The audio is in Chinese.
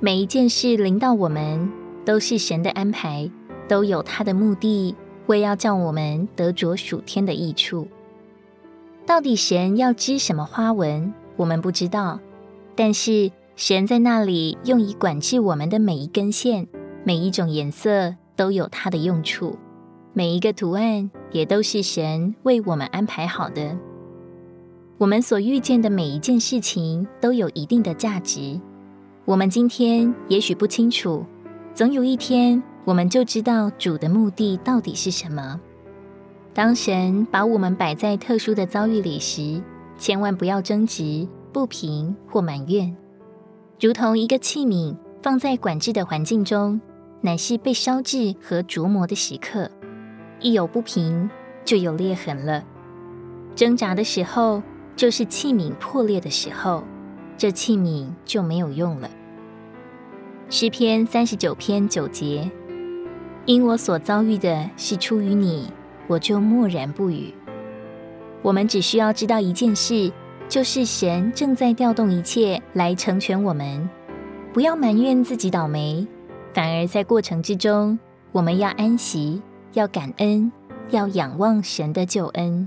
每一件事临到我们，都是神的安排，都有他的目的，为要叫我们得着属天的益处。到底神要织什么花纹，我们不知道，但是神在那里用以管制我们的每一根线，每一种颜色都有它的用处，每一个图案也都是神为我们安排好的。我们所遇见的每一件事情都有一定的价值。我们今天也许不清楚，总有一天我们就知道主的目的到底是什么。当神把我们摆在特殊的遭遇里时，千万不要争执、不平或埋怨。如同一个器皿放在管制的环境中，乃是被烧制和琢磨的时刻。一有不平，就有裂痕了。挣扎的时候，就是器皿破裂的时候，这器皿就没有用了。诗篇三十九篇九节：因我所遭遇的是出于你，我就默然不语。我们只需要知道一件事，就是神正在调动一切来成全我们。不要埋怨自己倒霉，反而在过程之中，我们要安息，要感恩，要仰望神的救恩。